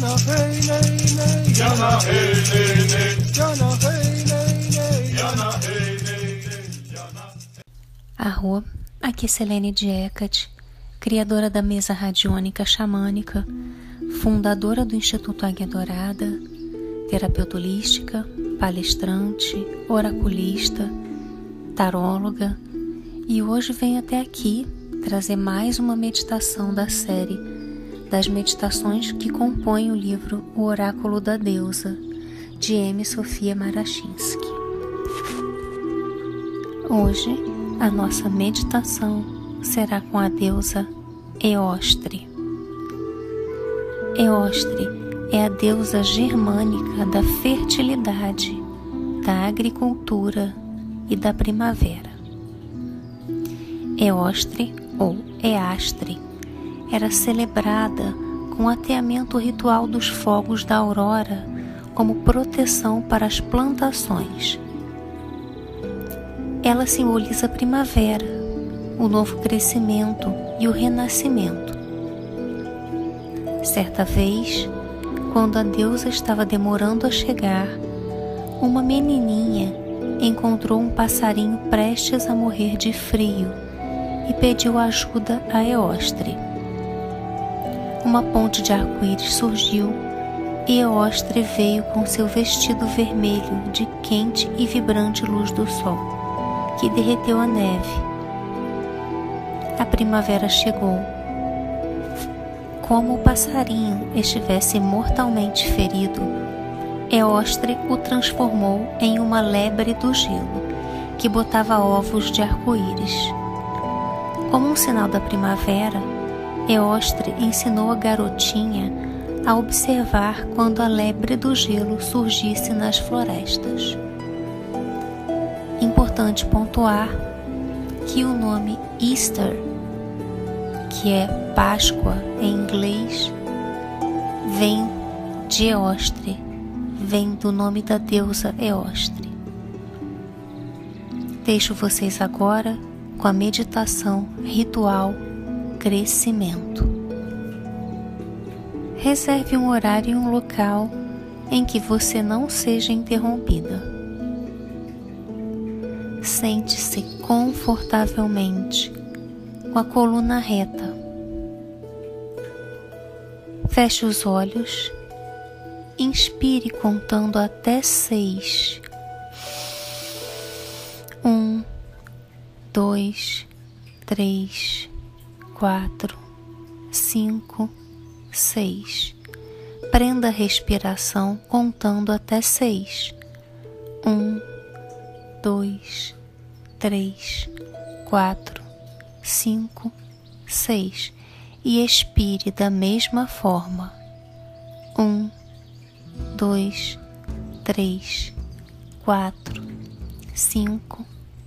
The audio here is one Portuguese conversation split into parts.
Nay nay. Arro, aqui é Selene Diecat, criadora da mesa radiônica xamânica, fundadora do Instituto Águia Dourada, terapeuta holística, palestrante, oraculista, taróloga, e hoje venho até aqui trazer mais uma meditação da série das meditações que compõem o livro O Oráculo da Deusa, de M. Sofia Marachinsky. Hoje, a nossa meditação será com a deusa Eostre. Eostre é a deusa germânica da fertilidade, da agricultura e da primavera. Eostre ou Eastre era celebrada com o ateamento ritual dos fogos da aurora como proteção para as plantações. Ela simboliza a primavera, o novo crescimento e o renascimento. Certa vez, quando a deusa estava demorando a chegar, uma menininha encontrou um passarinho prestes a morrer de frio e pediu ajuda a Eostre. Uma ponte de arco-íris surgiu e Eostre veio com seu vestido vermelho de quente e vibrante luz do sol, que derreteu a neve. A primavera chegou. Como o passarinho estivesse mortalmente ferido, Eostre o transformou em uma lebre do gelo, que botava ovos de arco-íris. Como um sinal da primavera, Eostre ensinou a garotinha a observar quando a lebre do gelo surgisse nas florestas. Importante pontuar que o nome Easter, que é Páscoa em inglês, vem de Eostre, vem do nome da deusa Eostre. Deixo vocês agora com a meditação ritual crescimento. Reserve um horário e um local em que você não seja interrompida. Sente-se confortavelmente, com a coluna reta. Feche os olhos, inspire contando até seis dois, três, quatro, cinco, seis. Prenda a respiração contando até seis. Um, dois, três, quatro, cinco, seis. E expire da mesma forma. Um, dois, três, quatro, cinco,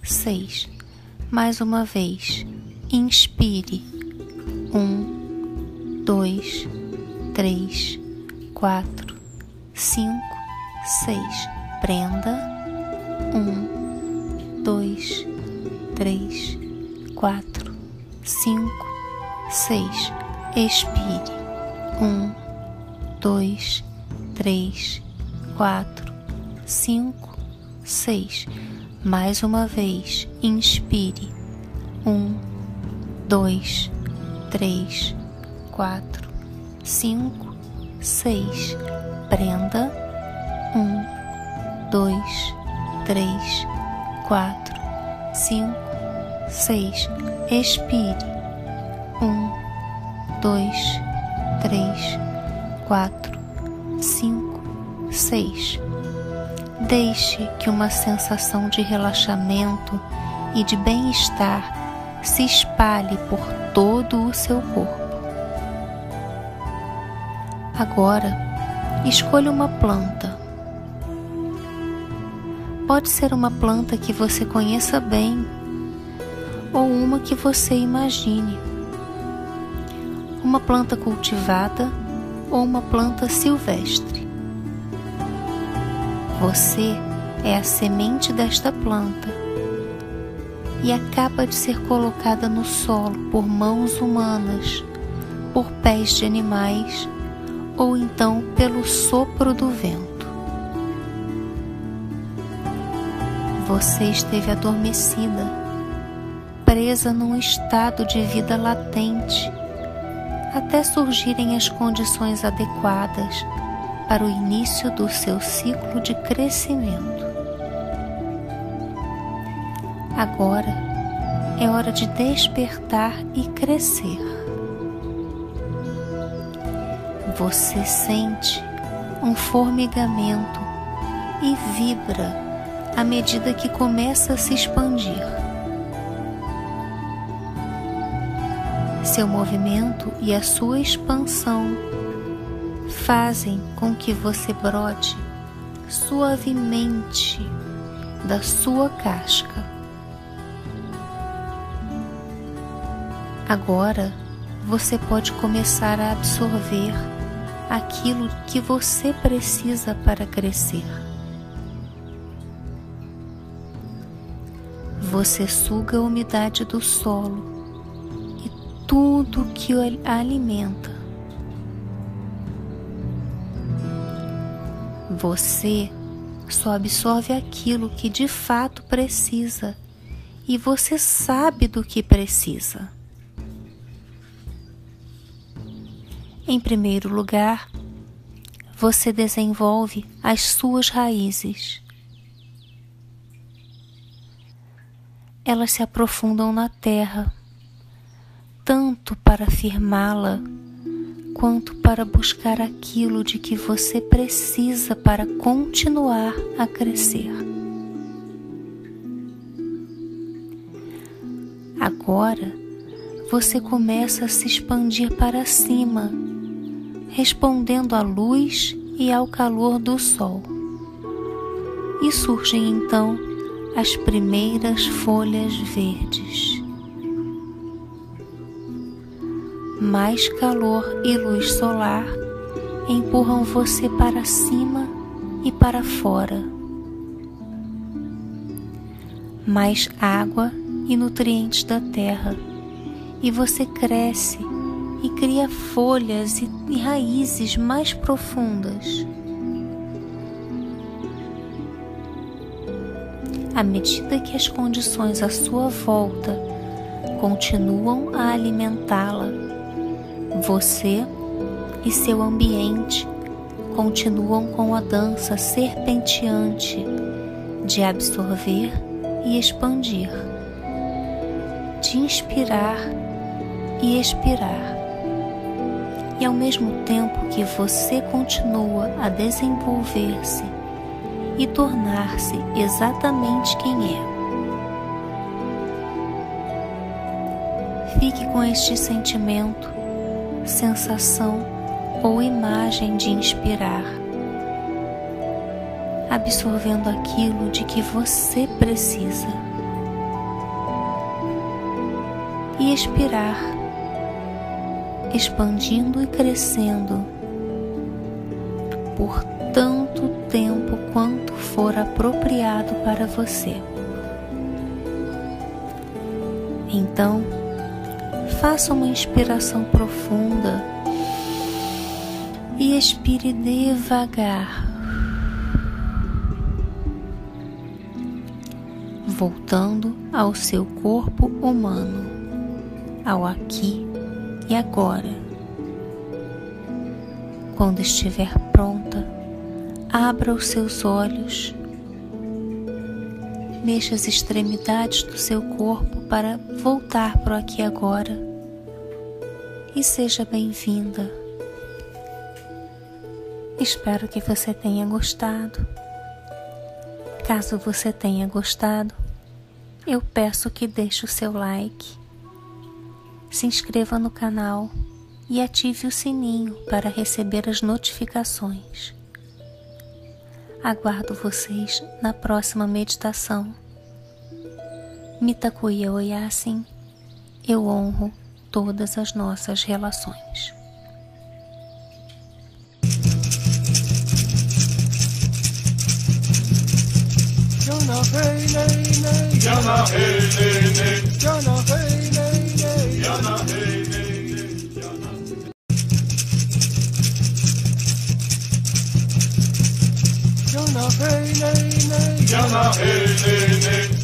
seis mais uma vez, inspire. Um, dois, três, quatro, cinco, seis. Prenda. Um, dois, três, quatro, cinco, seis. Expire. Um, dois, três, quatro, cinco, seis mais uma vez, inspire. Um, dois, três, quatro, cinco, seis. Prenda. Um, dois, três, quatro, cinco, seis. Expire. Um, dois, três, quatro, cinco, seis. Deixe que uma sensação de relaxamento e de bem-estar se espalhe por todo o seu corpo. Agora, escolha uma planta. Pode ser uma planta que você conheça bem ou uma que você imagine. Uma planta cultivada ou uma planta silvestre. Você é a semente desta planta e acaba de ser colocada no solo por mãos humanas, por pés de animais ou então pelo sopro do vento. Você esteve adormecida, presa num estado de vida latente, até surgirem as condições adequadas para o início do seu ciclo de crescimento. Agora é hora de despertar e crescer. Você sente um formigamento e vibra à medida que começa a se expandir. Seu movimento e a sua expansão fazem com que você brote suavemente da sua casca. Agora você pode começar a absorver aquilo que você precisa para crescer. Você suga a umidade do solo e tudo que o alimenta. Você só absorve aquilo que de fato precisa e você sabe do que precisa. Em primeiro lugar, você desenvolve as suas raízes. Elas se aprofundam na terra, tanto para firmá-la, quanto para buscar aquilo de que você precisa para continuar a crescer. Agora, você começa a se expandir para cima respondendo à luz e ao calor do sol. E surgem então as primeiras folhas verdes. Mais calor e luz solar empurram você para cima e para fora. Mais água e nutrientes da terra, e você cresce e cria folhas e, raízes mais profundas. À medida que as condições à sua volta continuam a alimentá-la, você e seu ambiente continuam com a dança serpenteante de absorver e expandir, de inspirar e expirar e ao mesmo tempo que você continua a desenvolver-se e tornar-se exatamente quem é. Fique com este sentimento, sensação ou imagem de inspirar, absorvendo aquilo de que você precisa, e expirar expandindo e crescendo por tanto tempo quanto for apropriado para você. Então, faça uma inspiração profunda e expire devagar, voltando ao seu corpo humano, ao aqui e agora. Quando estiver pronta, abra os seus olhos, mexa as extremidades do seu corpo para voltar para o aqui e agora e seja bem-vinda. Espero que você tenha gostado. Caso você tenha gostado, eu peço que deixe o seu like se inscreva no canal e ative o sininho para receber as notificações. Aguardo vocês na próxima meditação. Mitakuya Oyasin, eu honro todas as nossas relações. Jana hey hey hey hey hey hey Jana hey nay nay